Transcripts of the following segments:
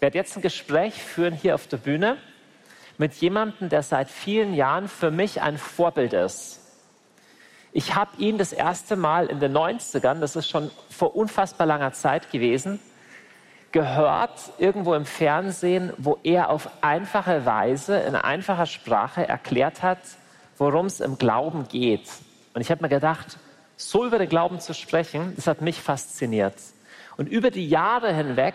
werde jetzt ein Gespräch führen hier auf der Bühne mit jemandem, der seit vielen Jahren für mich ein Vorbild ist. Ich habe ihn das erste Mal in den 90ern, das ist schon vor unfassbar langer Zeit gewesen, gehört irgendwo im Fernsehen, wo er auf einfache Weise, in einfacher Sprache erklärt hat, worum es im Glauben geht. Und ich habe mir gedacht, so über den Glauben zu sprechen, das hat mich fasziniert. Und über die Jahre hinweg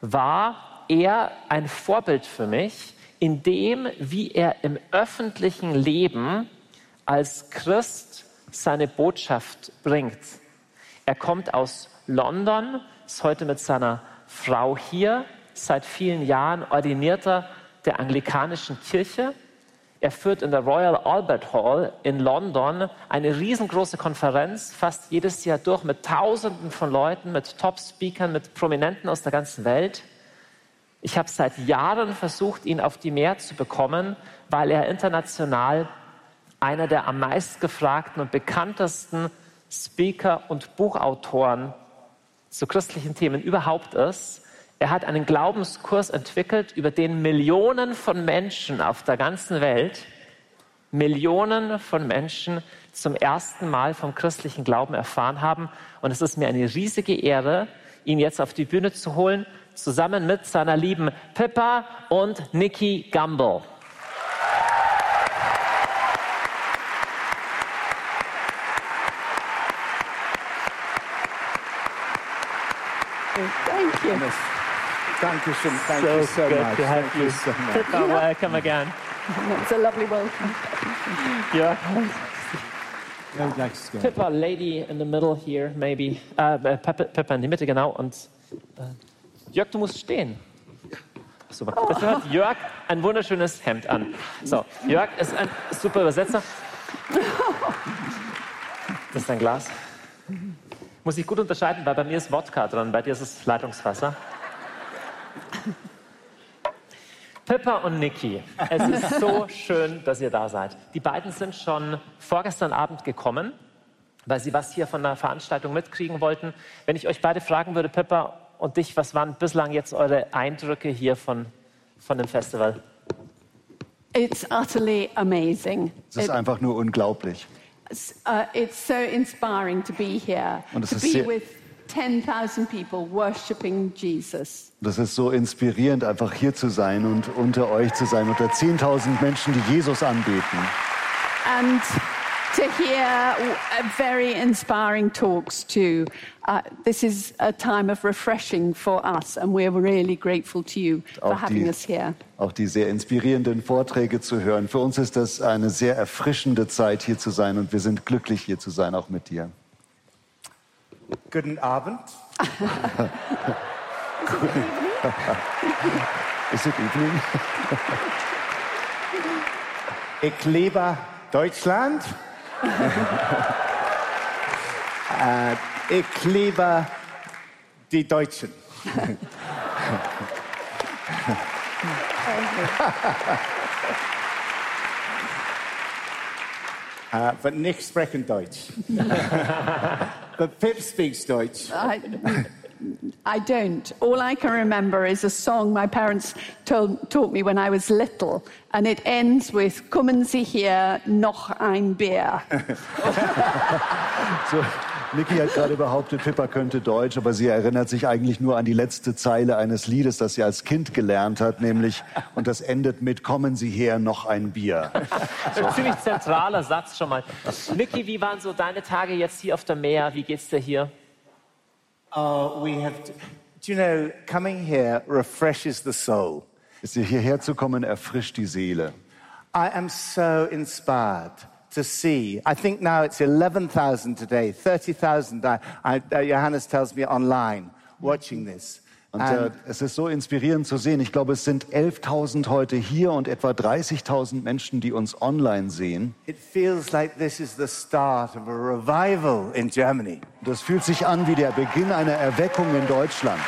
war er ein Vorbild für mich in dem, wie er im öffentlichen Leben als Christ seine Botschaft bringt. Er kommt aus London, ist heute mit seiner Frau hier, seit vielen Jahren ordinierter der anglikanischen Kirche. Er führt in der Royal Albert Hall in London eine riesengroße Konferenz, fast jedes Jahr durch mit Tausenden von Leuten, mit Top-Speakern, mit Prominenten aus der ganzen Welt. Ich habe seit Jahren versucht, ihn auf die Mehr zu bekommen, weil er international einer der am meistgefragten und bekanntesten Speaker und Buchautoren zu christlichen Themen überhaupt ist. Er hat einen Glaubenskurs entwickelt, über den Millionen von Menschen auf der ganzen Welt, Millionen von Menschen zum ersten Mal vom christlichen Glauben erfahren haben. Und es ist mir eine riesige Ehre, ihn jetzt auf die Bühne zu holen, zusammen mit seiner lieben Pippa und Nikki Gamble. Thank you. Thank you so, thank So you so good much. to have thank you. you so much. Pippa, welcome again. It's a lovely welcome. Yeah. Pippa, lady in the middle here, maybe. Äh, äh, Pippa, Pippa in die Mitte, genau. Und äh, Jörg, du musst stehen. Super. Das hat Jörg ein wunderschönes Hemd an. So, Jörg ist ein super Übersetzer. Das ist dein Glas. Muss ich gut unterscheiden, weil bei mir ist Wodka dran, bei dir ist es Leitungswasser. Pippa und Niki, es ist so schön, dass ihr da seid. Die beiden sind schon vorgestern Abend gekommen, weil sie was hier von der Veranstaltung mitkriegen wollten. Wenn ich euch beide fragen würde, Pippa und dich, was waren bislang jetzt eure Eindrücke hier von, von dem Festival? It's utterly amazing. Es ist It- einfach nur unglaublich. it's, uh, it's so inspiring to be here, Und es to ist be sehr- with 10,000 people worshipping Jesus. Das ist so inspirierend, einfach hier zu sein und unter euch zu sein, unter 10.000 Menschen, die Jesus anbeten. And to hear uh, very inspiring talks too. Uh, this is a time of refreshing for us, and we're really grateful to you for Auch having die, us here. auch die sehr inspirierenden Vorträge zu hören. Für uns ist das eine sehr erfrischende Zeit, hier zu sein und wir sind glücklich, hier zu sein, auch mit dir. Guten Abend. Ist it evening? Ich liebe Deutschland. Äh, ich liebe die Deutschen. äh, uh, but nicht sprechen Deutsch. but Pip speaks Deutsch. I, I don't. All I can remember is a song my parents told, taught me when I was little, and it ends with Kommen Sie hier, noch ein Bier. So, Niki hat gerade behauptet, Pippa könnte Deutsch, aber sie erinnert sich eigentlich nur an die letzte Zeile eines Liedes, das sie als Kind gelernt hat, nämlich, und das endet mit Kommen Sie her, noch ein Bier. Ein ziemlich zentraler Satz schon mal. Niki, wie waren so deine Tage jetzt hier auf der Meer? Wie geht's dir hier? Oh, we have. To, do you know, coming here refreshes the soul. Hierher zu kommen, erfrischt die Seele. I am so inspired to see. I think now it's 11,000 today, 30,000. I, I, uh, Johannes tells me online watching this. Und äh, And es ist so inspirierend zu sehen. Ich glaube, es sind 11.000 heute hier und etwa 30.000 Menschen, die uns online sehen. it feels like this is the start of a revival in Germany. Das fühlt sich an wie der Beginn einer Erweckung in Deutschland.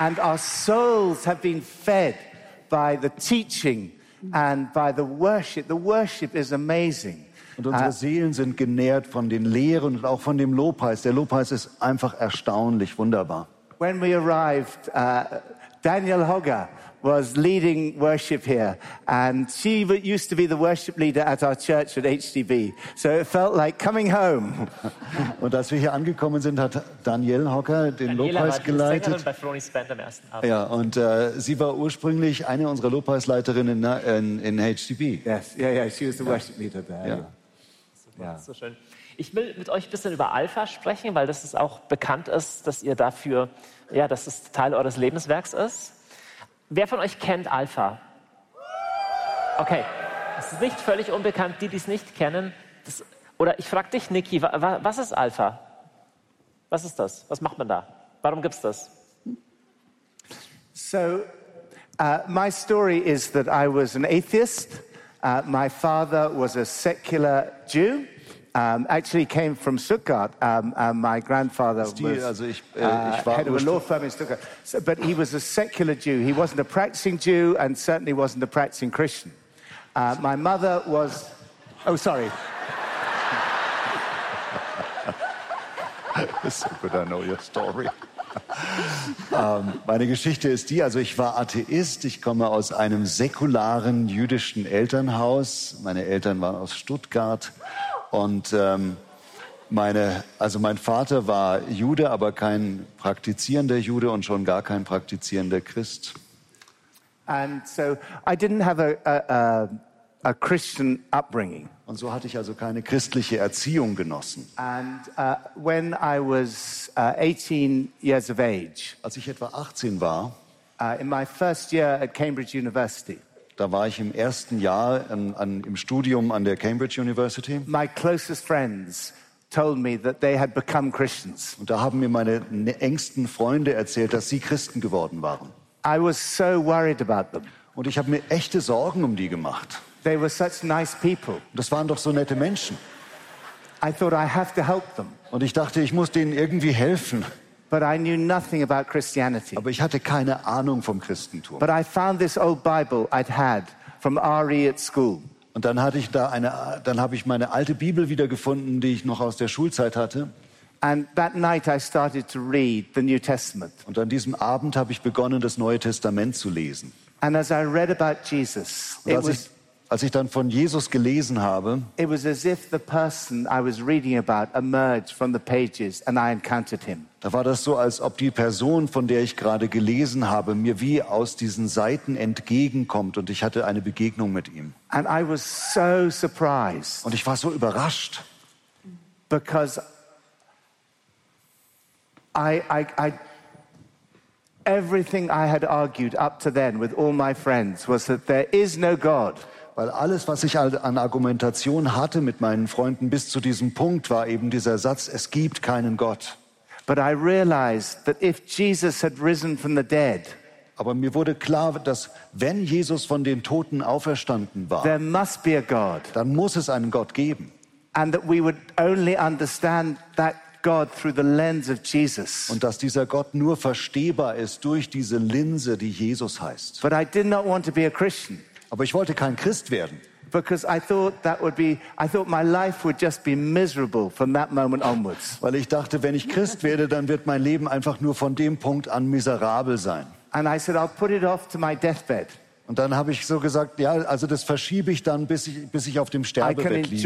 And our souls have been fed by the teaching and by the worship. The worship is amazing. Und unsere Seelen sind genährt von den Lehren und auch von dem Lobpreis. Der Lobpreis ist einfach erstaunlich wunderbar. When we arrived, uh, Daniel Hogger was leading worship here, and she w- used to be the worship leader at our church at HDB. So it felt like coming home. Und als wir hier angekommen sind, hat Danielle Hocker den Daniela war Lobpreis Sängerin geleitet. bei Band am ersten Abend. Ja, und äh, sie war ursprünglich eine unserer Lobpreisleiterinnen in, in, in HTB. Yes, yeah, yeah, she was the worship leader there. Ja. Yeah. So schön. Ich will mit euch ein bisschen über Alpha sprechen, weil das ist auch bekannt ist, dass ihr dafür, ja, dass es Teil eures Lebenswerks ist. Wer von euch kennt Alpha? Okay, es ist nicht völlig unbekannt, die, die es nicht kennen. Das, oder ich frage dich, Niki, wa, wa, was ist Alpha? Was ist das? Was macht man da? Warum gibt es das? So, uh, my story is that I was an atheist. Uh, my father was a secular Jew. Um, actually came from Stuttgart. Um, and my grandfather was also ich, äh, uh, ich head of a law firm in Stuttgart. So, but he was a secular Jew. He wasn't a practicing Jew and certainly wasn't a practicing Christian. Uh, my mother was, oh, sorry. So good I know your story. ähm, meine Geschichte ist die, also ich war Atheist, ich komme aus einem säkularen jüdischen Elternhaus. Meine Eltern waren aus Stuttgart und ähm, meine, also mein Vater war Jude, aber kein praktizierender Jude und schon gar kein praktizierender Christ. And so I didn't have a, a, a, Christian upbringing. Und so hatte ich also keine christliche Erziehung genossen. And uh, when I was uh, 18 years of age, Als ich etwa 18 war, uh, in my first year at Cambridge University, da war ich im ersten Jahr an, an, im Studium an der Cambridge University. my closest friends told me that they had become Christians. Und da haben mir meine ne- engsten Freunde erzählt, dass sie Christen geworden waren. I was so worried about them. Und ich habe mir echte Sorgen um die gemacht. They were such nice people. Das waren doch so nette Menschen. I thought I have to help them, Und ich dachte, ich muss denen irgendwie helfen. But I knew nothing about Christianity. Aber ich hatte keine Ahnung vom Christentum. But I found this old Bible I'd had from RE at school. Und dann hatte ich da eine, dann habe ich meine alte Bibel wiedergefunden, die ich noch aus der Schulzeit hatte. And that night I started to read the New Testament. Und an diesem Abend habe ich begonnen, das Neue Testament zu lesen. And as I read about Jesus, it was, als ich dann von Jesus gelesen habe, it was as if the person I was reading about emerged from the pages and I encountered him. da war das so, als ob die Person, von der ich gerade gelesen habe, mir wie aus diesen Seiten entgegenkommt und ich hatte eine Begegnung mit ihm. And I was so surprised Und ich war so überrascht, because I, I, I, everything I had argued up to then with all my friends was that there is no God. Weil alles, was ich al- an Argumentation hatte mit meinen Freunden bis zu diesem Punkt, war eben dieser Satz, es gibt keinen Gott. But I realized that if Jesus had risen from the dead, Aber mir wurde klar, dass wenn Jesus von den Toten auferstanden war, there must be a God. dann muss es einen Gott geben. And that we would only understand that God through the lens of Jesus. Und dass dieser Gott nur verstehbar ist durch diese Linse, die Jesus heißt. But I did not want to be a Christian Aber ich wollte kein Christ werden, because I thought that would be, I thought my life would just be miserable from that moment onwards. weil ich dachte, wenn ich Christ werde, dann wird mein Leben einfach nur von dem Punkt an miserabel sein. And I said, I'll put it off to my deathbed. Und dann habe ich so gesagt, ja, also das verschiebe ich dann, bis ich, bis ich auf dem Sterbebett liege.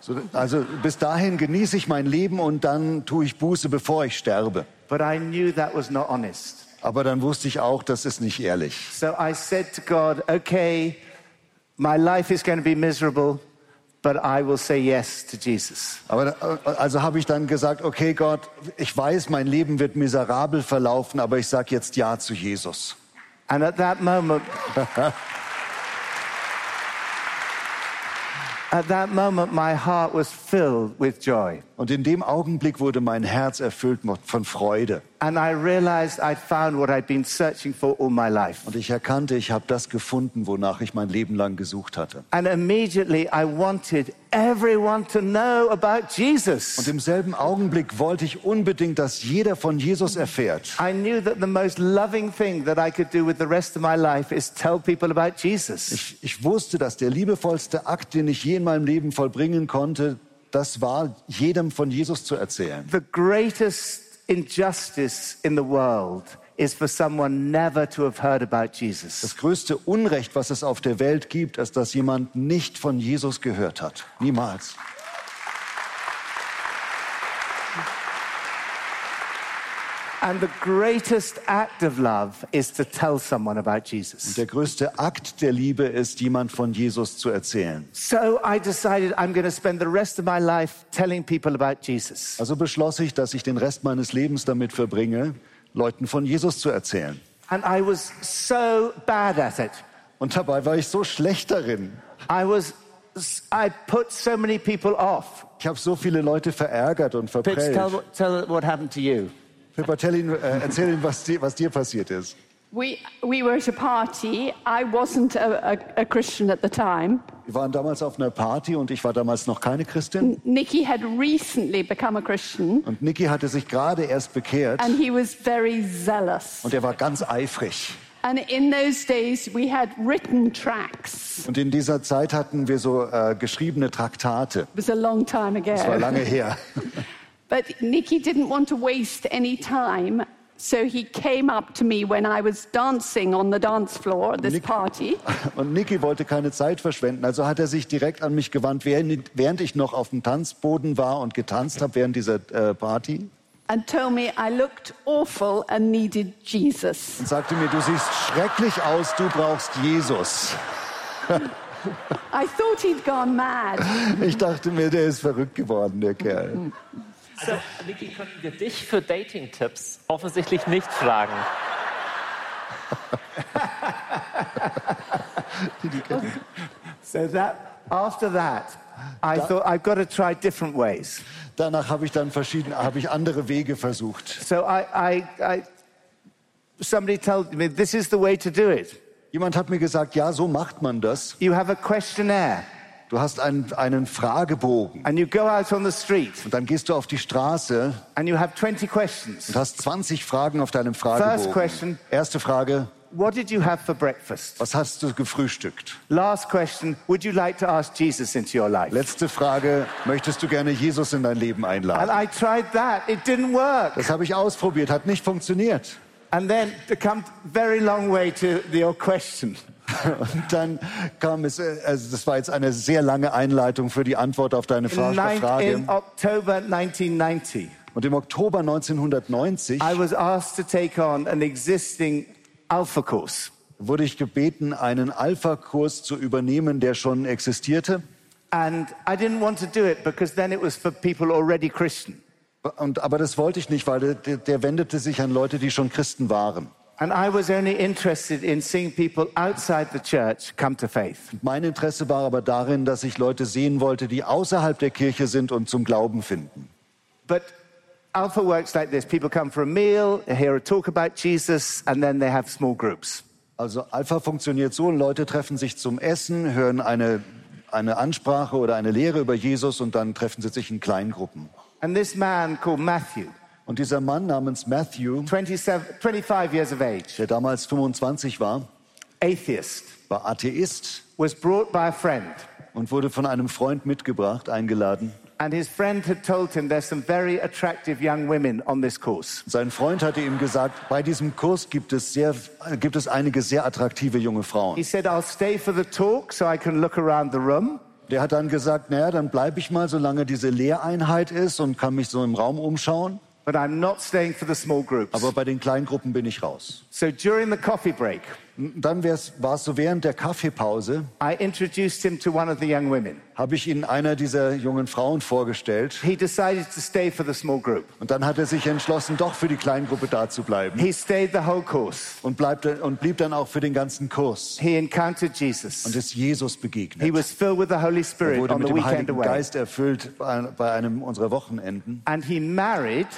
So, also bis dahin genieße ich mein Leben und dann tue ich Buße, bevor ich sterbe. But I knew that was not honest. Aber dann wusste ich auch, das ist nicht ehrlich. So I said to God, okay, my life is going to be miserable, but I will say yes to Jesus. Aber also habe ich dann gesagt, okay Gott, ich weiß, mein Leben wird miserabel verlaufen, aber ich sage jetzt Ja zu Jesus. And at that moment, at that moment, my heart was filled with joy. Und in dem Augenblick wurde mein Herz erfüllt von Freude. And I realized I'd found what I'd been searching for all my life. Und ich erkannte, ich habe das gefunden, wonach ich mein Leben lang gesucht hatte. And immediately I wanted everyone to know about Jesus. Und im selben Augenblick wollte ich unbedingt, dass jeder von Jesus erfährt. I knew that the most loving thing that I could do with the rest of my life is tell people about Jesus. Ich, ich wusste, dass der liebevollste Akt, den ich je in meinem Leben vollbringen konnte, das war, jedem von Jesus zu erzählen. The greatest injustice in the world is for someone never to have heard about Jesus. Das größte Unrecht, was es auf der Welt gibt, ist, dass jemand nicht von Jesus gehört hat. Niemals. And the greatest act of love is to tell someone about Und Jesus. der größte Akt der Liebe ist, jemand von Jesus zu erzählen. So I decided I'm going to spend the rest of my life telling people about Jesus. Also beschloss ich, dass ich den Rest meines Lebens damit verbringe, Leuten von Jesus zu erzählen. And I was so bad at it. Und dabei war ich so schlecht darin. I was, I put so many people off. Ich habe so viele Leute verärgert und Pitch, tell, verprellt. tell what happened to you. Pippa, tell ihn, äh, erzähl ihm, was was dir passiert ist. We, we were at a party. I wasn't a, a, a Christian at the time. Wir waren damals auf einer Party und ich war damals noch keine Christin. Nikki had recently become a Christian, Und Niki hatte sich gerade erst bekehrt and he was very zealous. und er war ganz eifrig. And in those days, we had written tracts. Und in dieser Zeit hatten wir so äh, geschriebene Traktate. It was a long time Das war ago. lange her. But Nikki didn't want to waste any time, so he came up to me when I was dancing on the dance floor at this Nick- party. Und Niki wollte keine Zeit verschwenden, also hat er sich direkt an mich gewandt, während während ich noch auf dem Tanzboden war und getanzt habe während dieser äh, Party. and told me I looked awful and needed Jesus. Und sagte mir, du siehst schrecklich aus, du brauchst Jesus. I thought he'd gone mad. Ich dachte mir, der ist verrückt geworden, der Kerl. Also, Niki, können wir dich für Dating-Tipps offensichtlich nicht fragen. So that after that, I thought I've got to try different ways. Danach habe ich dann verschiedene, habe ich andere Wege versucht. So I, I, I somebody told me this is the way to do it. Jemand hat mir gesagt, ja, so macht man das. You have a questionnaire Du hast einen, einen Fragebogen and you go out on the street und dann gehst du auf die Straße and you have 20 questions. und hast 20 Fragen auf deinem First Fragebogen. question. Erste Frage, What did you have for breakfast? was hast du gefrühstückt? Last question. Would you like to ask Jesus into your life? Letzte Frage, möchtest du gerne Jesus in dein Leben And einladen? I tried that. It didn't work. Das habe ich ausprobiert, hat nicht funktioniert. And then to come very long way to your question. Und dann kam es, äh, also das war jetzt eine sehr lange Einleitung für die Antwort auf deine In, Frage. in October 1990, Und im Oktober 1990 I was asked to take on an existing Alpha course. wurde ich gebeten, einen Alpha-Kurs zu übernehmen, der schon existierte. And I didn't want to do it because then it was for people already Christian. Und, aber das wollte ich nicht, weil der, der wendete sich an Leute, die schon Christen waren. And I was only interested in seeing people outside the church come to faith. Mein Interesse war aber darin, dass ich Leute sehen wollte, die außerhalb der Kirche sind und zum Glauben finden. But Alpha works like this people come for a meal, hear a talk about Jesus, and then they have small groups. Also Alpha funktioniert so, Leute treffen sich zum Essen, hören eine, eine Ansprache oder eine Lehre über Jesus und dann treffen sie sich in Kleingruppen. And this man called Matthew, Und dieser Mann namens Matthew, 27, 25 years of age, der damals 25 war, atheist, war Atheist was brought by a friend. und wurde von einem Freund mitgebracht, eingeladen. And his friend had told him there's some very attractive young women on this course. Sein Freund hatte ihm gesagt, bei diesem Kurs gibt es, sehr, gibt es einige sehr attraktive junge He Frauen. said, I'll stay for the talk so I can look around the room. Der hat dann gesagt, naja, dann bleibe ich mal, solange diese Lehreinheit ist und kann mich so im Raum umschauen. But I'm not staying for the small groups. Aber bei den Kleingruppen bin ich raus. So during the coffee break, Dann war es so während der Kaffeepause, I introduced him to one of the young women. habe ich ihn einer dieser jungen Frauen vorgestellt. He decided to stay for the small group. Und dann hat er sich entschlossen, doch für die Kleingruppe da zu bleiben. He stayed the whole course. Und, bleibt, und blieb dann auch für den ganzen Kurs. He encountered Und Jesus. ist Jesus He begegnet. was filled with the Holy Er Spirit wurde on mit the dem weekend Heiligen away. Geist erfüllt bei bei einem unserer Wochenenden. And he married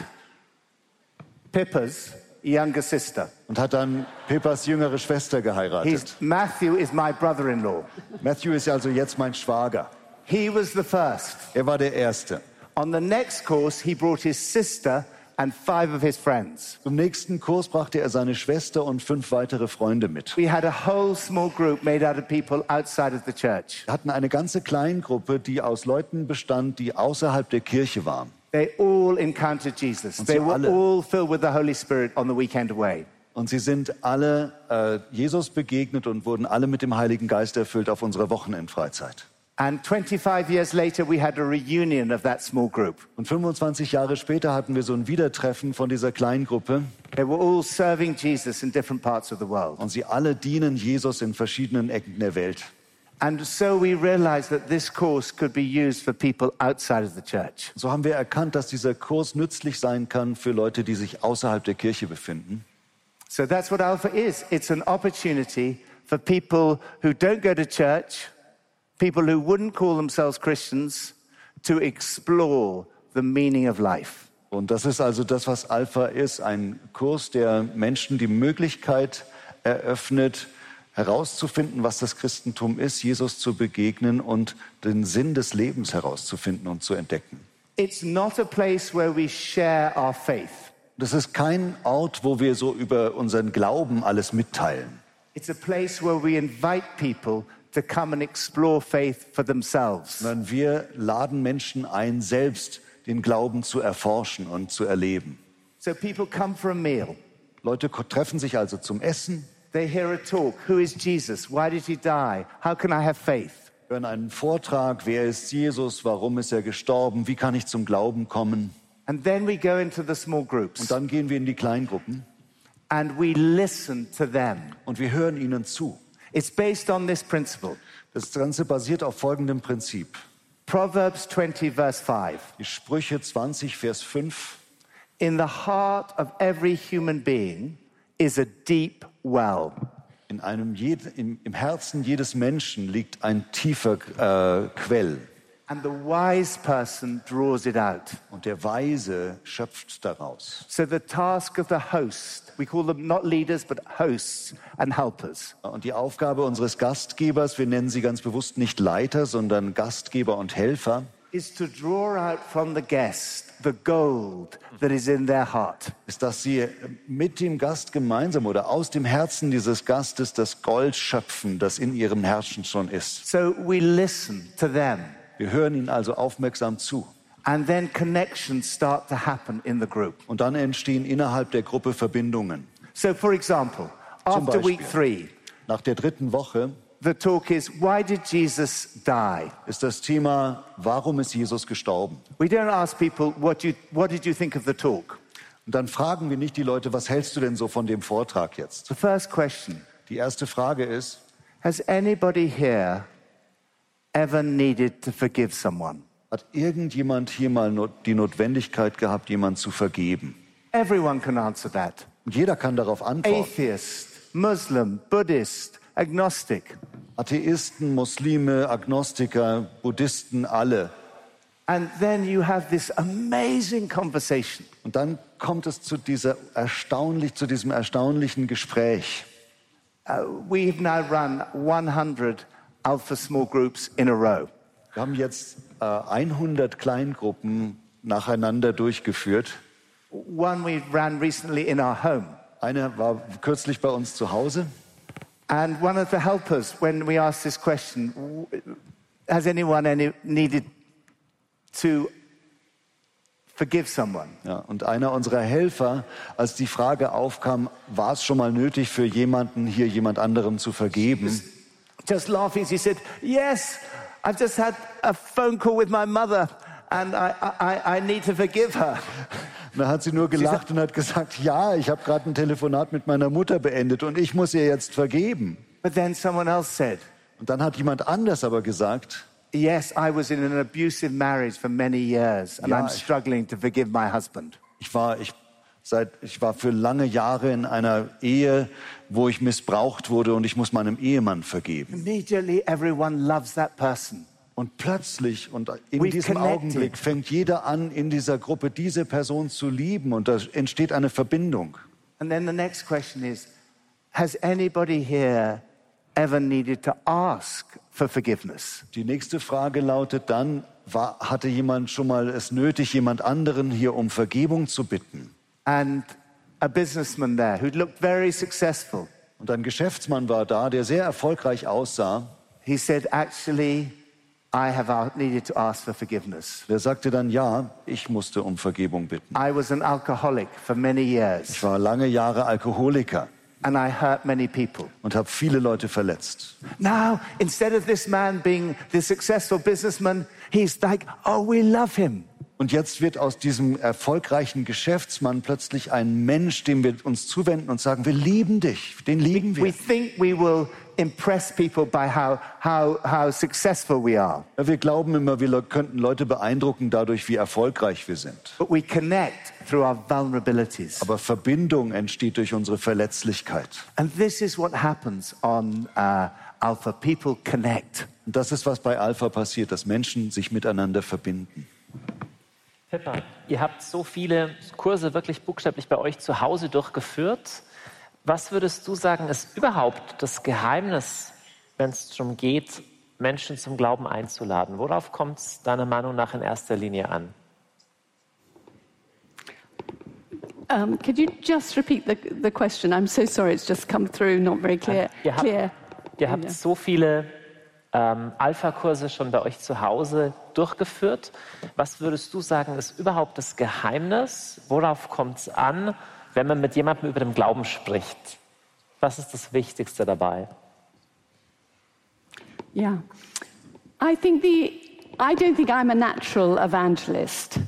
Pippa's younger sister. Und hat dann Pippas jüngere Schwester He's, geheiratet. Matthew is my brother in law. Matthew ist also jetzt mein Schwager. He was the first. Er war der Erste. On the next course, he brought his sister and five of his friends. Zum nächsten Kurs brachte er seine Schwester und fünf weitere Freunde mit. We had a whole small group made out of people outside of the church. Wir hatten eine ganze Kleingruppe, die aus Leuten bestand, die außerhalb der Kirche waren. They all encountered Jesus. They sie were alle. all filled with the Holy Spirit on the weekend away. Und sie sind alle äh, Jesus begegnet und wurden alle mit dem Heiligen Geist erfüllt auf unserer Wochenendfreizeit. And 25 years later, we had a reunion of that small group. Und 25 Jahre später hatten wir so ein Wiedertreffen von dieser Kleingruppe They were all serving Jesus in different parts of the world. und sie alle dienen Jesus in verschiedenen Ecken der Welt. And so we realized that this course could be used for people outside of the church. So haben wir erkannt, dass dieser Kurs nützlich sein kann für Leute, die sich außerhalb der Kirche befinden. So that's what Alpha is. It's an opportunity for people who don't go to church, people who wouldn't call themselves Christians, to explore the meaning of life. Und das ist also das, was Alpha ist, ein Kurs, der Menschen die Möglichkeit eröffnet, herauszufinden, was das Christentum ist, Jesus zu begegnen und den Sinn des Lebens herauszufinden und zu entdecken. It's not a place where we share our faith. Das ist kein Ort, wo wir so über unseren Glauben alles mitteilen. It's a place where we invite people to come and explore faith for themselves. sondern wir laden Menschen ein, selbst den Glauben zu erforschen und zu erleben. So people come for a meal. Leute treffen sich also zum Essen, They hear a talk. Who is Jesus? Why did he die? How can I have faith? hören einen Vortrag, wer ist Jesus, warum ist er gestorben, wie kann ich zum Glauben kommen. And then we go into the small groups Und dann gehen wir in die Kleingruppen and we listen to them. und wir hören ihnen zu. It's based on this principle. Das Ganze basiert auf folgendem Prinzip. Proverbs 20, verse 5. Die Sprüche 20, Vers 5. In the heart of every human being is a deep well. In einem im, Im Herzen jedes Menschen liegt ein tiefer äh, Quell And the wise person draws it out. und der Weise schöpft daraus. So the task of the host, we call them not leaders, but hosts and helpers, Und die Aufgabe unseres Gastgebers, wir nennen sie ganz bewusst nicht Leiter, sondern Gastgeber und Helfer, ist, dass sie mit dem Gast gemeinsam oder aus dem Herzen dieses Gastes das Gold schöpfen, das in ihrem Herzen schon ist. So we listen to them. Wir hören ihnen also aufmerksam zu. And then connections start to happen in the group. Und dann entstehen innerhalb der Gruppe Verbindungen. So, for example, Zum after week Beispiel. three, Nach der dritten Woche the talk is why did Jesus die? ist das Thema, warum ist Jesus gestorben? We don't ask people, what, you, what did you think of the talk? Und dann fragen wir nicht die Leute, was hältst du denn so von dem Vortrag jetzt? The first question Die erste Frage ist, Has anybody here ever needed to forgive someone? hat irgendjemand hier mal die Notwendigkeit gehabt, jemand zu vergeben? Everyone can answer that. Und jeder kann darauf antworten. Atheist, Muslim, Buddhist, agnostic. Atheisten, Muslime, Agnostiker, Buddhisten, alle. And then you have this amazing conversation. Und dann kommt es zu, dieser erstaunlich, zu diesem erstaunlichen Gespräch. Uh, we've now run 100 Alpha small groups in a row. Wir haben jetzt äh, 100 Kleingruppen nacheinander durchgeführt. One we ran recently in our home. Eine war kürzlich bei uns zu Hause. And one of the helpers, when we asked this question, has anyone any, needed to forgive someone? Ja, und einer unserer Helfer, als die Frage aufkam, war es schon mal nötig für jemanden hier jemand anderem zu vergeben, Just laughing, she said, Yes, I've just had a phone call with my mother and I, I, I need to forgive her. Und dann hat sie nur gelacht und hat gesagt, ja, ich habe gerade ein Telefonat mit meiner Mutter beendet und ich muss ihr jetzt vergeben. But then someone else said, Und dann hat jemand anders aber gesagt, Yes, I was in an abusive marriage for many years and Ja, I'm ich- struggling to forgive my husband. ich war, ich, seit, ich war für lange Jahre in einer Ehe, wo ich missbraucht wurde und ich muss meinem Ehemann vergeben. Immediately, everyone loves that person. Und plötzlich und in We've diesem connected. Augenblick fängt jeder an, in dieser Gruppe diese Person zu lieben und da entsteht eine Verbindung. And then the next question is Has anybody here ever needed to ask for forgiveness. Die nächste Frage lautet dann, war, hatte jemand schon mal es nötig, jemand anderen hier um Vergebung zu bitten? And a businessman there who looked very successful, Und ein Geschäftsmann war da, der sehr erfolgreich aussah. he said, Actually, I have needed to ask for forgiveness. Der sagte dann, ja, ich musste um Vergebung bitten. I was an alcoholic for many years. Ich war lange Jahre Alkoholiker and I hurt many people. und habe viele Leute verletzt. Now, instead of this man being the successful businessman, he's like, Oh, we love him. Und jetzt wird aus diesem erfolgreichen Geschäftsmann plötzlich ein Mensch, dem wir uns zuwenden und sagen, wir lieben dich, den lieben We wir. think we will impress people by how, how, how successful we are, Ja, Wir glauben immer, wir könnten Leute beeindrucken dadurch, wie erfolgreich wir sind. but we connect through our vulnerabilities. Aber Verbindung entsteht durch unsere Verletzlichkeit. And this is what happens on uh, Alpha. People connect. Und das ist, was bei Alpha passiert, dass Menschen sich miteinander verbinden. Pippa, ihr habt so viele Kurse wirklich buchstäblich bei euch zu Hause durchgeführt. Was würdest du sagen, ist überhaupt das Geheimnis, wenn es darum geht, Menschen zum Glauben einzuladen? Worauf kommt es deiner Meinung nach in erster Linie an? Um, could you just repeat the, the question? I'm so sorry, it's just come through, not very clear. Ihr habt, clear. ihr habt so viele ähm, Alpha-Kurse schon bei euch zu Hause durchgeführt. Was würdest du sagen, ist überhaupt das Geheimnis? Worauf kommt es an, wenn man mit jemandem über den Glauben spricht? Was ist das Wichtigste dabei? Yeah. I think the, I don't think I'm a natural evangelist,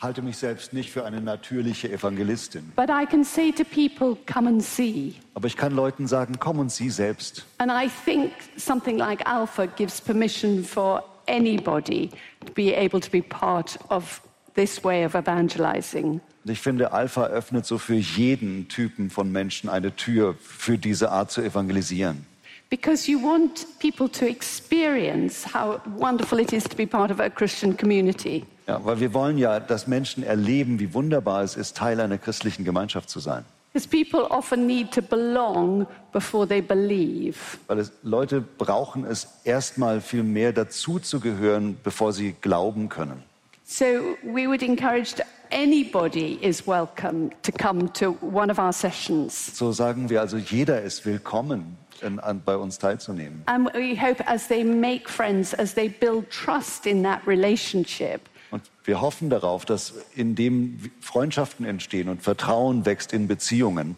halte mich selbst nicht für eine natürliche Evangelistin. but I can say to people, come and see. Aber ich kann Leuten sagen, komm und sieh selbst. And I think something like Alpha gives permission for anybody to be able to be part of this way of evangelizing. Und ich finde, Alpha öffnet so für jeden Typen von Menschen eine Tür für diese Art zu evangelisieren. Because you want people to experience how wonderful it is to be part of a Christian community. Ja, weil wir wollen ja, dass Menschen erleben, wie wunderbar es ist, Teil einer christlichen Gemeinschaft zu sein. Because people often need to belong before they believe. Weil es, Leute brauchen es erstmal viel mehr dazu zu gehören, bevor sie glauben können. So we would encourage anybody is welcome to come to one of our sessions. So sagen wir also, jeder ist willkommen, in, an, bei uns teilzunehmen. And we hope as they make friends, as they build trust in that relationship, Und wir hoffen darauf, dass indem Freundschaften entstehen und Vertrauen wächst in Beziehungen,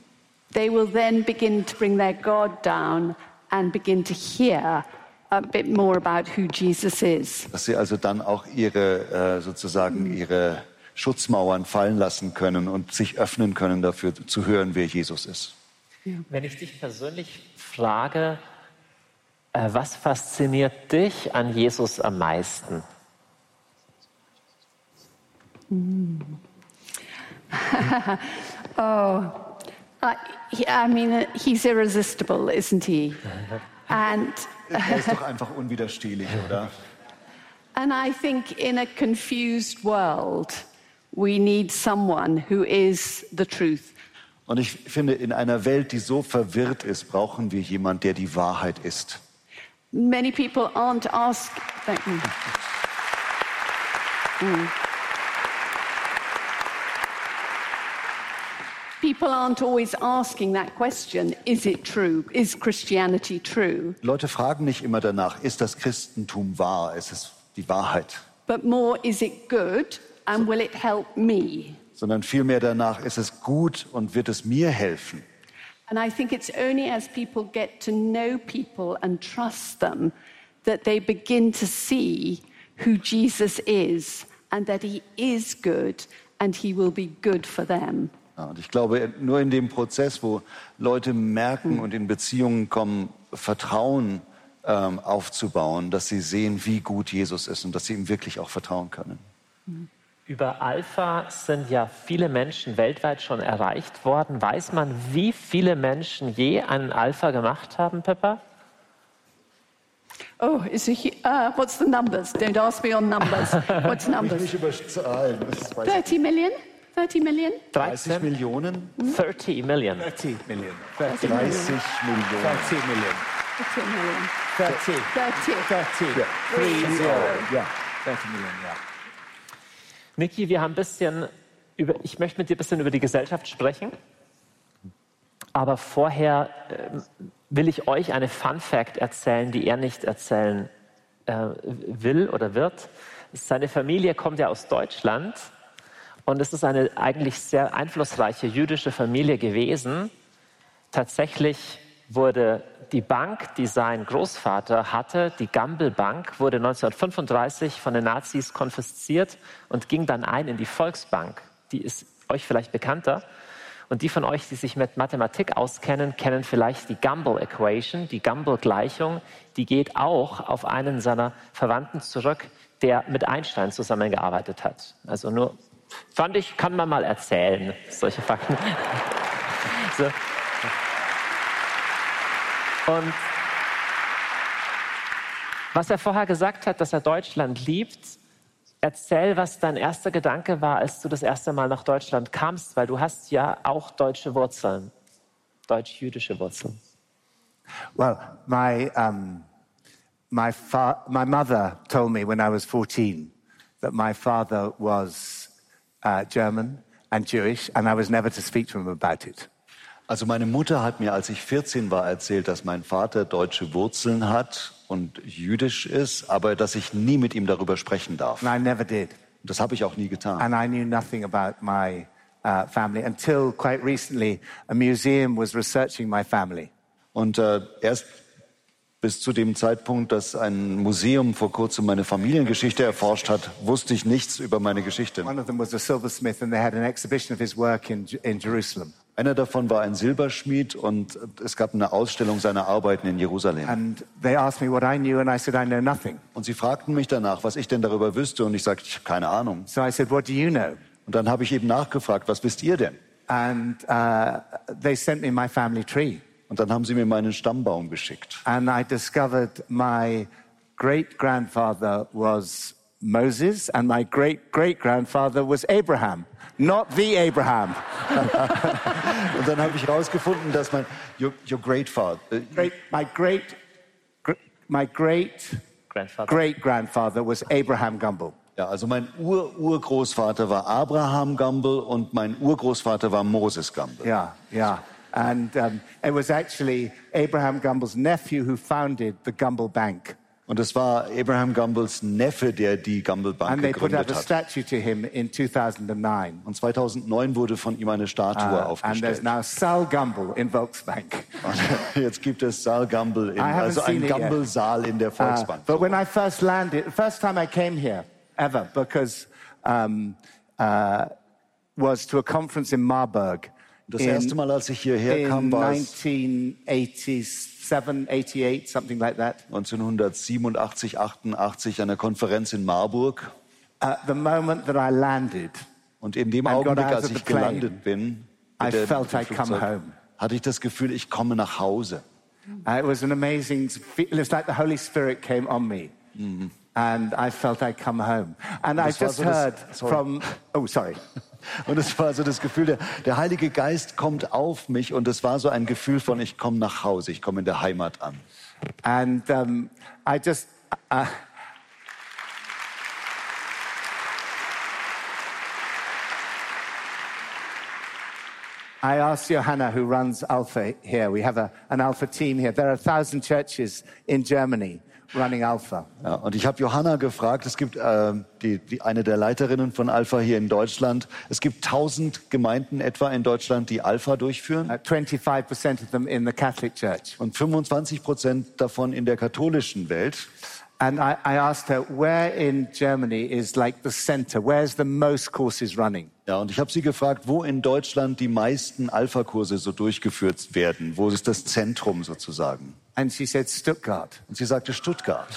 they will then begin to bring their God down and begin to hear a bit more about who Jesus is. dass sie also dann auch ihre äh, sozusagen ihre Schutzmauern fallen lassen können und sich öffnen können dafür zu hören, wer Jesus ist. Wenn ich dich persönlich frage, äh, was fasziniert dich an Jesus am meisten? I, he, I mean, he's irresistible, isn't he? And, Er ist doch einfach unwiderstehlich, oder? and I think in a confused world, we need someone who is the truth. Und ich finde, in einer Welt, die so verwirrt ist, brauchen wir jemanden, der die Wahrheit ist. Many people aren't asked. Thank you. Mm. People aren't always asking that question is it true? Is Christianity true? Leute fragen nicht immer danach, ist das Christentum wahr? Ist es die Wahrheit? But more, is it good? And will it help me? Sondern vielmehr danach, ist es gut und wird es mir helfen? And I think it's only as people get to know people and trust them that they begin to see who Jesus is and that he is good and he will be good for them. Ja, und ich glaube, nur in dem Prozess, wo Leute merken und in Beziehungen kommen, Vertrauen ähm, aufzubauen, dass sie sehen, wie gut Jesus ist und dass sie ihm wirklich auch vertrauen können. Über Alpha sind ja viele Menschen weltweit schon erreicht worden. Weiß man, wie viele Menschen je einen Alpha gemacht haben, Pepper? Oh, is hu- uh, what's the numbers? Don't ask me on numbers. What's numbers? über Zahlen. Das weiß 30 million? 30 million? 30 Millionen? 30 Million. 30 million. 30 Millionen. 30 million. 13 million. 30. 30. 30. Three zero. Yeah. 30 million, yeah. Niki, wir haben ein bisschen über, ich möchte mit dir ein bisschen über die Gesellschaft sprechen. Aber vorher äh, will ich euch eine Fun Fact erzählen, die er nicht erzählen äh, will oder wird. Seine Familie kommt ja aus Deutschland und es ist eine eigentlich sehr einflussreiche jüdische Familie gewesen. Tatsächlich wurde die Bank, die sein Großvater hatte, die Gamble Bank, wurde 1935 von den Nazis konfisziert und ging dann ein in die Volksbank. Die ist euch vielleicht bekannter. Und die von euch, die sich mit Mathematik auskennen, kennen vielleicht die Gumbel Equation, die Gumbel Gleichung. Die geht auch auf einen seiner Verwandten zurück, der mit Einstein zusammengearbeitet hat. Also nur, fand ich, kann man mal erzählen, solche Fakten. so. Und was er vorher gesagt hat, dass er Deutschland liebt, erzähl, was dein erster Gedanke war, als du das erste Mal nach Deutschland kamst, weil du hast ja auch deutsche Wurzeln, deutsch-jüdische Wurzeln. Well, my, um, my, my mother told me when I was 14 that my father was uh, German and Jewish, and I was never to speak to him about it. Also meine Mutter hat mir, als ich 14 war, erzählt, dass mein Vater deutsche Wurzeln hat und jüdisch ist, aber dass ich nie mit ihm darüber sprechen darf. And I never did. Das habe ich auch nie getan. And I knew nothing about my uh, family until quite recently a museum was researching my family. Und äh, erst bis zu dem Zeitpunkt, dass ein Museum vor kurzem meine Familiengeschichte erforscht hat, wusste ich nichts über meine Geschichte. One of them was a silversmith, and they had an exhibition of his work in, in Jerusalem. Einer davon war ein Silberschmied und es gab eine Ausstellung seiner Arbeiten in Jerusalem. And they asked me what I knew, and I said, I know nothing. Und sie fragten mich danach, was ich denn darüber wüsste und ich sagte, ich habe keine Ahnung. So I said, What do you know? Und dann habe ich eben nachgefragt, was wisst ihr denn? And uh, they sent me my family tree. Und dann haben sie mir meinen Stammbaum geschickt. And I discovered my great grandfather was Moses, and my great great grandfather was Abraham, not the Abraham. Und dann habe ich herausgefunden, dass mein your, your great father, äh, Great, my great, gr- my great Grandfather. great grandfather was Abraham Gumbel. ja, also mein Ur-Urgroßvater war Abraham Gamble und mein Urgroßvater war Moses Gamble. Yeah, yeah. And um, it was actually Abraham Gumbel's nephew who founded the Gumbel Bank. Und es war Abraham Gumbles Neffe, der die Gamble Bank And they put up a hat. statue to him in 2009. Und 2009 wurde von ihm eine Statue Uh, and there's aufgestellt. now Sal Gumbel in Volksbank. Und jetzt gibt es Saal Gamble, in, I haven't also seen ein it yet. Gamble-Saal in der Uh, Volksbank. but when I first landed, the first time I came here ever, because um, uh, was to a conference in Marburg. Das erste Mal, als ich hierher in kam, war es 1987, 88, something like that. 1987, 88 an der Konferenz in Marburg. At the moment that I landed, Und in dem Augenblick, als ich plane, gelandet bin, I der- felt I'd come home. hatte ich das Gefühl, ich komme nach Hause. uh, it was an amazing, it was like the Holy Spirit came on me. And I felt I'd come home. And I Das just so das- heard sorry. from, oh, sorry. Und es war so das Gefühl, der, der Heilige Geist kommt auf mich und es war so ein Gefühl von, ich komme nach Hause, ich komme in der Heimat an. And um, I just, uh, I asked Johanna, who runs Alpha here. We have a, an Alpha team here. There are a thousand churches in Germany running Alpha. Ja, und ich habe Johanna gefragt, es gibt äh, die, die, eine der Leiterinnen von Alpha hier in Deutschland. Es gibt tausend Gemeinden etwa in Deutschland, die Alpha durchführen Uh, 25% of them in the Catholic Church. und 25 Prozent davon in der katholischen Welt. And I, I asked her, where in Germany is like the center? Where's the most courses running? Ja, und ich habe sie gefragt, wo in Deutschland die meisten Alpha-Kurse so durchgeführt werden. Wo ist das Zentrum sozusagen? And she said, Stuttgart. Und sie sagte Stuttgart.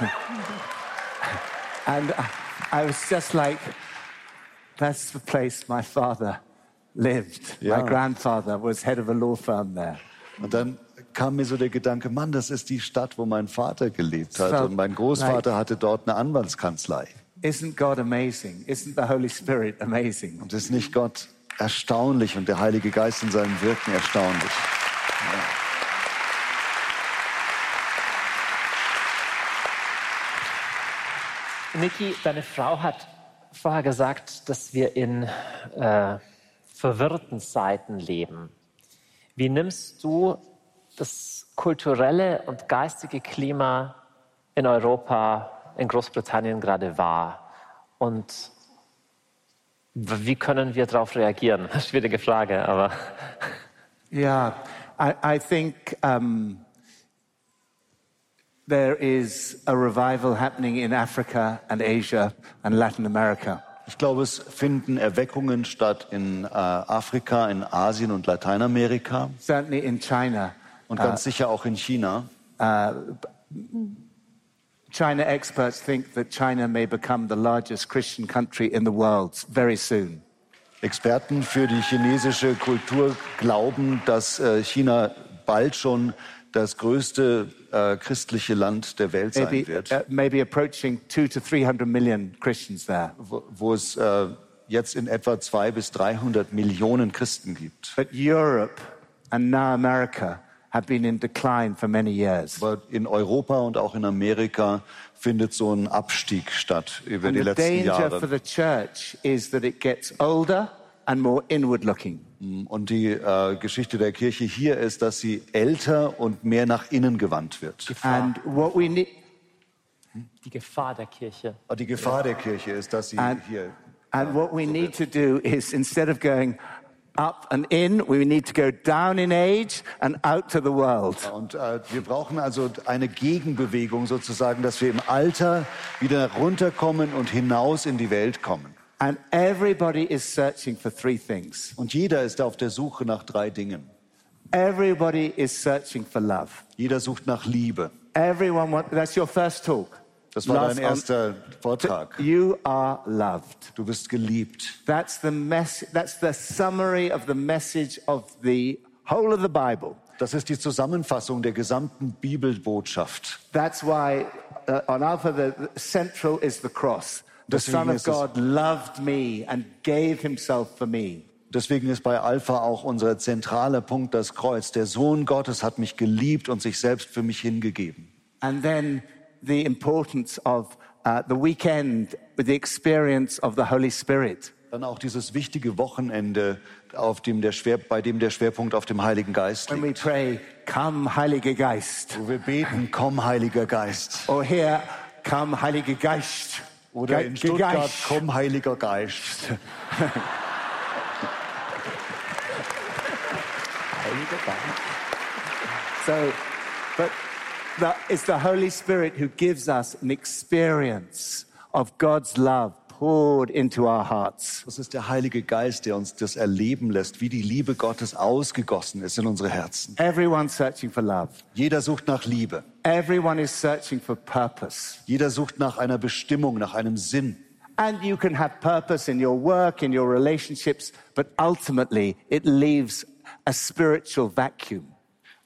And I, was just like, that's the place my father lived. Yeah. My grandfather was head of a law firm there. Und dann kam mir so der Gedanke, Mann, das ist die Stadt, wo mein Vater gelebt hat und mein Großvater hatte dort eine Anwaltskanzlei. Isn't God amazing? Isn't the Holy Spirit amazing? Und ist nicht Gott erstaunlich und der Heilige Geist in seinem Wirken erstaunlich? Ja. Niki, deine Frau hat vorher gesagt, dass wir in äh, verwirrten Zeiten leben. Wie nimmst du das kulturelle und geistige Klima in Europa, in Großbritannien gerade wahr? Und wie können wir darauf reagieren? Schwierige Frage, aber. Yeah, I, I think um, there is a revival happening in Africa and Asia and Latin America. Ich glaube, es finden Erweckungen statt in äh, Afrika, in Asien und Lateinamerika Certainly in China. Und ganz sicher auch in China. China experts think that China may become the largest Christian country in the world very soon. Experten für die chinesische Kultur glauben, dass äh, China bald schon das größte äh, christliche Land der Welt sein Maybe, wird, uh, maybe approaching two to 300 million Christians there. wo, wo es äh, jetzt in etwa zwei bis 300 Millionen Christen gibt. But Europe and now America have been in decline for many years. Aber in Europa und auch in Amerika findet so ein Abstieg statt über And die the letzten danger for Jahre. the church is that it gets older and more inward looking. Und die äh, Geschichte der Kirche hier ist, dass sie älter und mehr nach innen gewandt wird. And what we need, Die Gefahr der Kirche. Aber die Gefahr der Kirche ist, dass sie And- hier and what we need to do is instead of going up and in, we need to go down in age and out to the world. Und äh, wir brauchen also eine Gegenbewegung sozusagen, dass wir im Alter wieder runterkommen und hinaus in die Welt kommen. And everybody is searching for three things. Und jeder ist auf der Suche nach drei Dingen. Everybody is searching for love. Jeder sucht nach Liebe. Everyone want, that's your first talk. Das war Love dein erster Vortrag. You are loved. Du bist geliebt. That's the mess, that's the summary of the message of the whole of the Bible. Das ist die Zusammenfassung der gesamten Bibelbotschaft. That's why uh, on Alpha the, the central is the cross. The Deswegen Son of God loved me and gave himself for me. Deswegen ist bei Alpha auch unser zentraler Punkt das Kreuz. Der Sohn Gottes hat mich geliebt und sich selbst für mich hingegeben. And then the importance of uh, the weekend the experience of the Holy Spirit. Dann auch dieses wichtige Wochenende, auf dem der Schwer, bei dem der Schwerpunkt auf dem Heiligen Geist When liegt. we pray, Come, Heiliger Geist. Wo wir beten, komm Heiliger Geist. Or here, Come, Heiliger Geist. Oder Ge- in Stuttgart, Geist. komm Heiliger Geist. So, but the, it's the Holy Spirit who gives us an experience of God's love poured into our hearts. Das ist der Heilige Geist, der uns das erleben lässt, wie die Liebe Gottes ausgegossen ist in unsere Herzen. Everyone's searching for love. Jeder sucht nach Liebe. Everyone is searching for purpose. Jeder sucht nach einer Bestimmung, nach einem Sinn. And you can have purpose in your work, in your relationships, but ultimately it leaves a spiritual vacuum.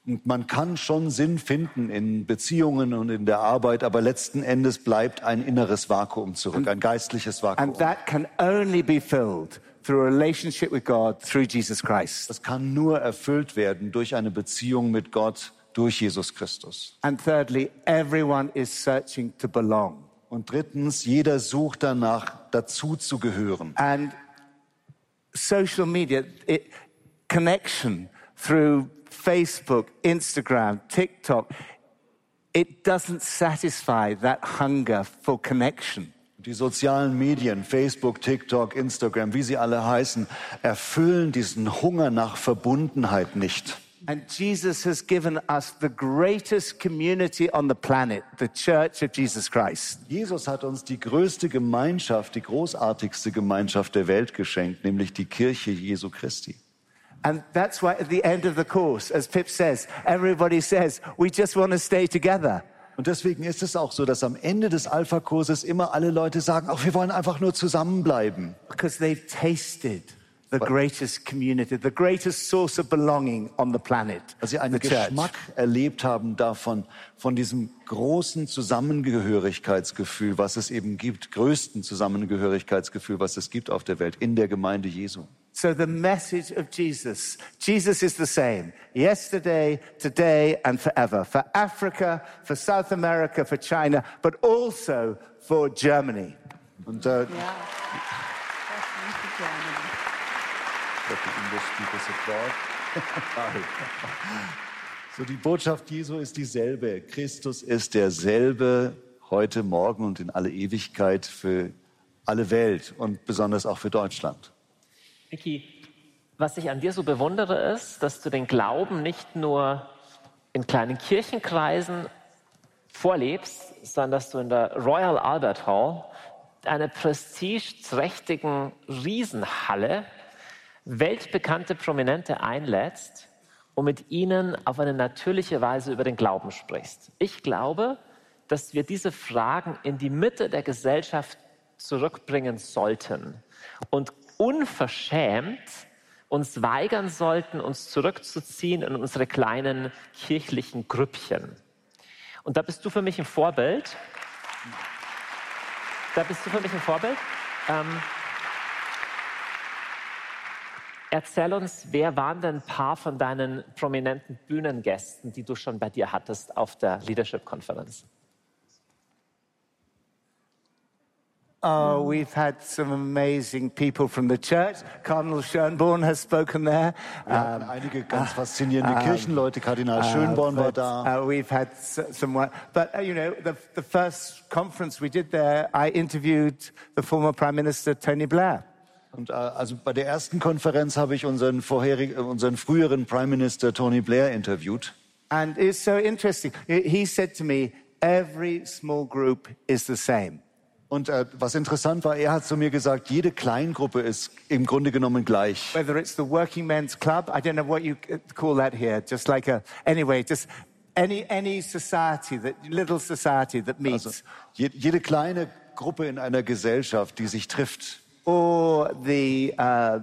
Und man kann schon Sinn finden in Beziehungen und in der Arbeit, aber letzten Endes bleibt ein inneres Vakuum zurück, ein geistliches Vakuum. And that can only be filled through a relationship with God through Jesus Christ. Das kann nur erfüllt werden durch eine Beziehung mit Gott, durch Jesus Christus. And thirdly, everyone is searching to belong. Und drittens, jeder sucht danach, dazu zu gehören. And social media, it, connection through Facebook, Instagram, TikTok, it doesn't satisfy that hunger for connection. Die sozialen Medien, Facebook, TikTok, Instagram, wie sie alle heißen, erfüllen diesen Hunger nach Verbundenheit nicht. And Jesus has given us the greatest community on the planet, the Church of Jesus Christ. Jesus hat uns die größte Gemeinschaft, die großartigste Gemeinschaft der Welt geschenkt, nämlich die Kirche Jesu Christi. And that's why at the end of the course, as Pip says, everybody says, we just want to stay together. Und deswegen ist es auch so, dass am Ende des Alpha-Kurses immer alle Leute sagen, ach, wir wollen einfach nur zusammenbleiben. Because they've tasted the greatest community, the greatest source of belonging on the planet, Weil sie einen. Geschmack erlebt haben davon, von diesem großen Zusammengehörigkeitsgefühl, was es eben gibt, größten Zusammengehörigkeitsgefühl, was es gibt auf der Welt, in der Gemeinde Jesu. So the message of Jesus, Jesus is the same yesterday, today, and forever for Africa, for South America, for China, but also for Germany. Und äh, uh, Yeah. Especially for Germany. Let the English speakers applaud. so, die Botschaft Jesu ist dieselbe. Christus ist derselbe heute, morgen und in alle Ewigkeit für alle Welt und besonders auch für Deutschland. Vicky, was ich an dir so bewundere, ist, dass du den Glauben nicht nur in kleinen Kirchenkreisen vorlebst, sondern dass du in der Royal Albert Hall einer prestigeträchtigen Riesenhalle weltbekannte Prominente einlädst und mit ihnen auf eine natürliche Weise über den Glauben sprichst. Ich glaube, dass wir diese Fragen in die Mitte der Gesellschaft zurückbringen sollten und unverschämt uns weigern sollten, uns zurückzuziehen in unsere kleinen kirchlichen Grüppchen. Und da bist du für mich ein Vorbild. Da bist du für mich ein Vorbild. Ähm, erzähl uns, wer waren denn ein paar von deinen prominenten Bühnengästen, die du schon bei dir hattest auf der Leadership-Konferenz? Oh, we've had some amazing people from the church. Cardinal Schönborn has spoken there. Hatten einige ganz faszinierende Kirchenleute. Kardinal Schönborn war da. uh, we've had some, but uh, you know, the, the first conference we did there, I interviewed the former Prime Minister Tony Blair. Und äh, also bei der ersten Konferenz habe ich unseren vorherigen, äh, unseren früheren Prime Minister Tony Blair interviewt. And it's so interesting. He said to me, every small group is the same. Und äh, was interessant war, er hat zu mir gesagt, jede Kleingruppe ist im Grunde genommen gleich. Whether it's the Working Men's Club, I don't know what you c- call that here, just like a, anyway, just any, any society, that little society that meets. Also je, jede kleine Gruppe in einer Gesellschaft, die sich trifft, or the, uh,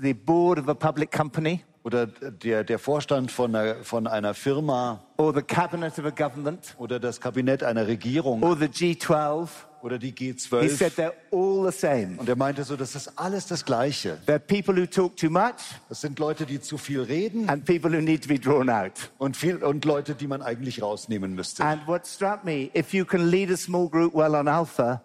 the board of a public company, oder der, der Vorstand von einer, von einer Firma or the cabinet of a government, oder das Kabinett einer Regierung or the G12. Oder die He said G12. they're all the same. Und er meinte so, das ist alles das Gleiche. They're people who talk too much Das sind Leute, die zu viel reden and people who need to be drawn out. und, viel, und Leute, die man eigentlich rausnehmen müsste. And what struck me, if you can lead a small group well on Alpha,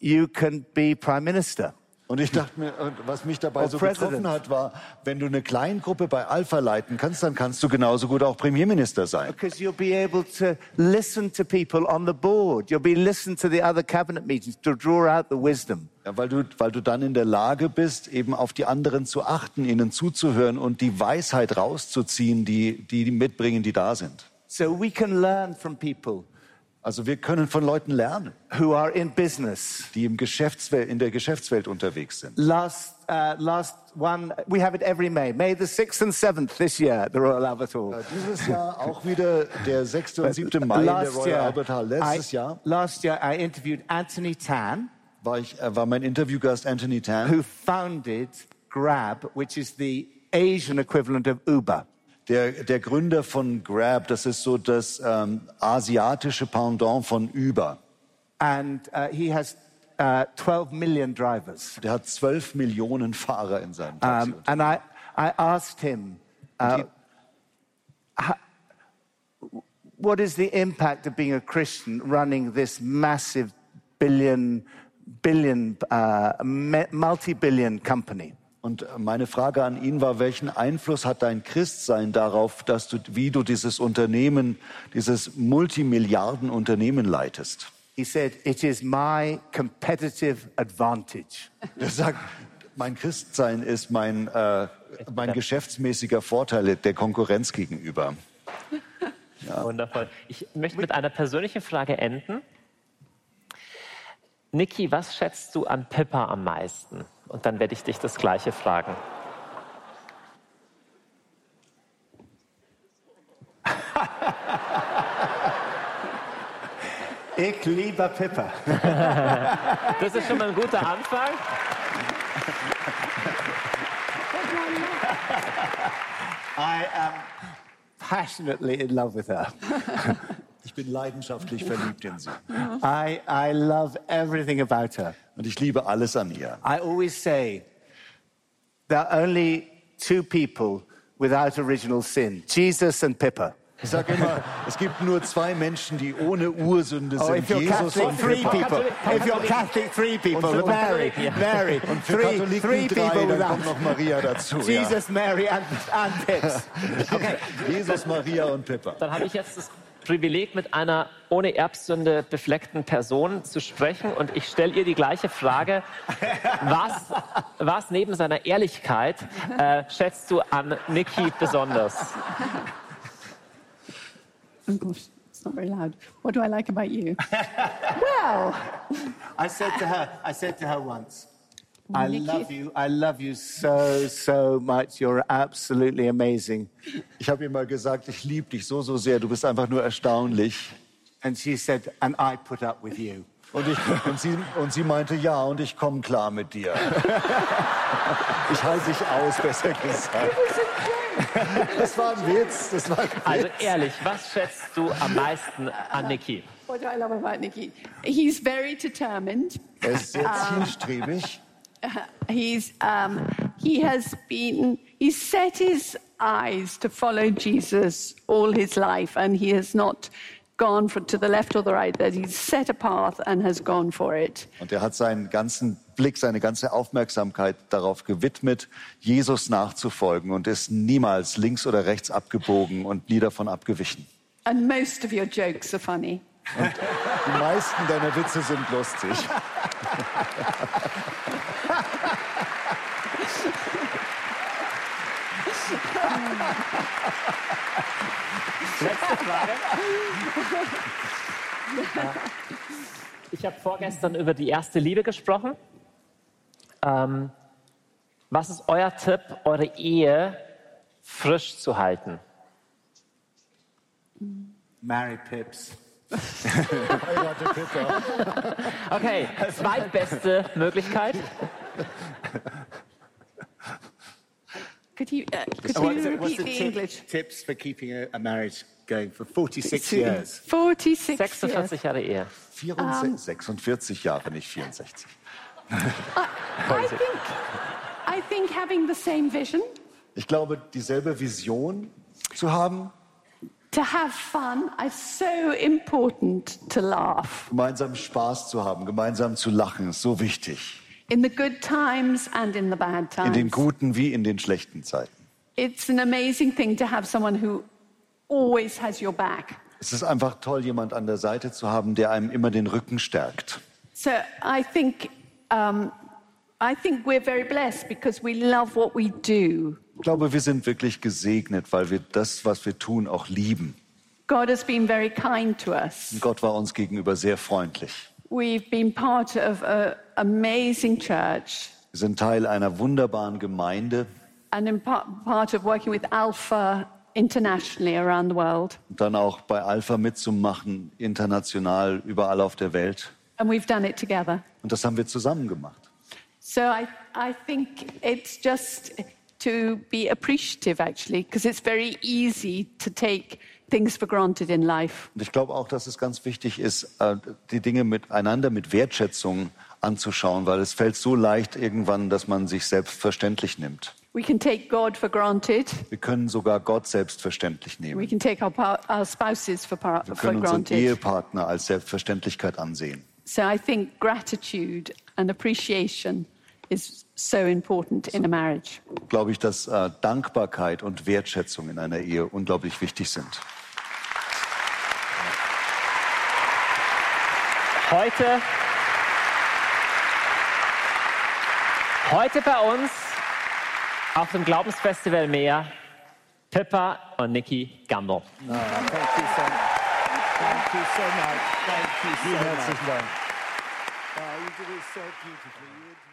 you can be prime minister. Und ich dachte mir, was mich dabei Or so President. getroffen hat, war, wenn du eine Kleingruppe bei Alpha leiten kannst, dann kannst du genauso gut auch Premierminister sein. Because you'll be able to listen to people on the board. You'll be listen to the other cabinet meetings to draw out the wisdom. Ja, weil, du, weil du dann in der Lage bist, eben auf die anderen zu achten, ihnen zuzuhören und die Weisheit rauszuziehen, die die mitbringen, die da sind. So we can learn from people Also wir können von Leuten lernen, who are in business. die im Geschäftswelt, in der Geschäftswelt unterwegs sind. Last, uh, last one, we have it every May, May the 6th and 7th this year at the Royal Albert Hall. Dieses Jahr auch wieder der 6. und 7. Mai in der Royal year, Albert Hall. Letztes I, Jahr last year I interviewed Anthony Tan, war, ich, äh, war mein Interviewgast Anthony Tan. who founded Grab, which is the Asian equivalent of Uber. Der, der Gründer von Grab, das ist so das ähm, asiatische Pendant von Uber. And uh, he has uh, 12 million drivers. Der hat 12 Millionen Fahrer in seinem Taxi. Um, and I, I asked him, uh, what is the impact of being a Christian running this massive billion, billion, uh, multi billion company? Und meine Frage an ihn war, welchen Einfluss hat dein Christsein darauf, dass du, wie du dieses Unternehmen, dieses Multimilliarden-Unternehmen leitest? He said, It is my competitive advantage. Er sagt, mein Christsein ist mein, äh, mein geschäftsmäßiger Vorteil der Konkurrenz gegenüber. Wundervoll. Ich möchte mit einer persönlichen Frage enden. Niki, was schätzt du an Pippa am meisten? Und dann werde ich dich das Gleiche fragen. Ich liebe Pippa. Das ist schon mal ein guter Anfang. I am passionately in love with her. Ich bin leidenschaftlich verliebt in sie. I, I love everything about her. Und ich liebe alles an ihr. I always say, there are only two people without original sin Jesus and Pippa. Ich sage immer, es gibt nur zwei Menschen, die ohne Ursünde Oh, sind. if you're Jesus Catholic, und three Pippa. people. If you're Catholic, three people. Mary, Mary. Und für Three, Katholiken three drei, people dann kommt without noch Maria dazu. Jesus, Mary, and, and Pips. Ja. Jesus, Maria und Pippa. Dann habe ich jetzt das Privileg, mit einer ohne Erbsünde befleckten Person zu sprechen und ich stelle ihr die gleiche Frage. Was, was neben seiner Ehrlichkeit äh, schätzt du an Niki besonders? Oh gosh, it's not very loud. What do I like about you? well, I said to her, I said to her once, I love you. I love you so, so much. You're absolutely amazing. Ich habe ihr mal gesagt, ich liebe dich so, so sehr. Du bist einfach nur erstaunlich. And she said, and I put up with you. Und, ich, und, sie, und sie meinte, ja, und ich komme klar mit dir. Ich halte dich aus, besser gesagt. Das war ein Witz. Das war ein Witz. Also ehrlich, was schätzt du am meisten an Niki? what do I love about Nicky? He's very determined. er ist sehr zielstrebig. He's um, he has been he's set his eyes to follow Jesus all his life, and he has not gone for, to the left or the right. That he's set a path and has gone for it. Und er hat seinen ganzen Blick, seine ganze Aufmerksamkeit darauf gewidmet, Jesus nachzufolgen und ist niemals links oder rechts abgebogen und nie davon abgewichen. And most of your jokes are funny. Die meisten deiner Witze sind lustig. Letzte Frage. Ich habe vorgestern über die erste Liebe gesprochen. Ähm, was ist euer Tipp, eure Ehe frisch zu halten? Marry Pips. Okay, zweitbeste Möglichkeit. Could you uh, could So you what's the, what's repeat the the tip- English? tips for keeping a, a marriage going for 46 years? Forty-six years. 46 Jahre Ehe. 64, 46 Jahre, nicht 64. I think I think having the same vision, Ich glaube, dieselbe Vision zu haben, to have fun, is so important to laugh gemeinsam Spaß zu haben, gemeinsam zu lachen, ist so wichtig. In the good times and in the bad In den guten wie in den schlechten Zeiten. It's an amazing thing to have someone who always has your back. Es ist einfach toll, jemand an der Seite zu haben, der einem immer den Rücken stärkt. So I think um, I think we're very blessed because we love what we do. Ich glaube, wir sind wirklich gesegnet, weil wir das, was wir tun, auch lieben. God has been very kind to us. Gott war uns gegenüber sehr freundlich. We've been part of an amazing church Wir sind Teil einer wunderbaren Gemeinde and in part, part of working with Alpha internationally around the world. und dann auch bei Alpha mitzumachen, international, überall auf der Welt. And we've done it together. Und das haben wir zusammen gemacht. So I, I think it's just to be appreciative, actually, because it's very easy to take things for granted in life. Und ich glaube auch, dass es ganz wichtig ist, äh, die Dinge miteinander mit Wertschätzung anzuschauen, weil es fällt so leicht irgendwann, dass man sich selbstverständlich nimmt. We can take God for granted. Wir können sogar Gott selbstverständlich We nehmen. can take our, our spouses for, par- Wir for können unseren granted. Ehepartner als Selbstverständlichkeit ansehen. So I think gratitude and appreciation is so important in a marriage. Glaube ich, dass äh, Dankbarkeit und Wertschätzung in einer Ehe unglaublich wichtig sind. Heute, heute bei uns auf dem Glaubensfestival Meer Pippa und Niki Gambo. Oh, thank you so much. Thank you so much. Thank you so much. Dank. Oh, you did it so beautifully.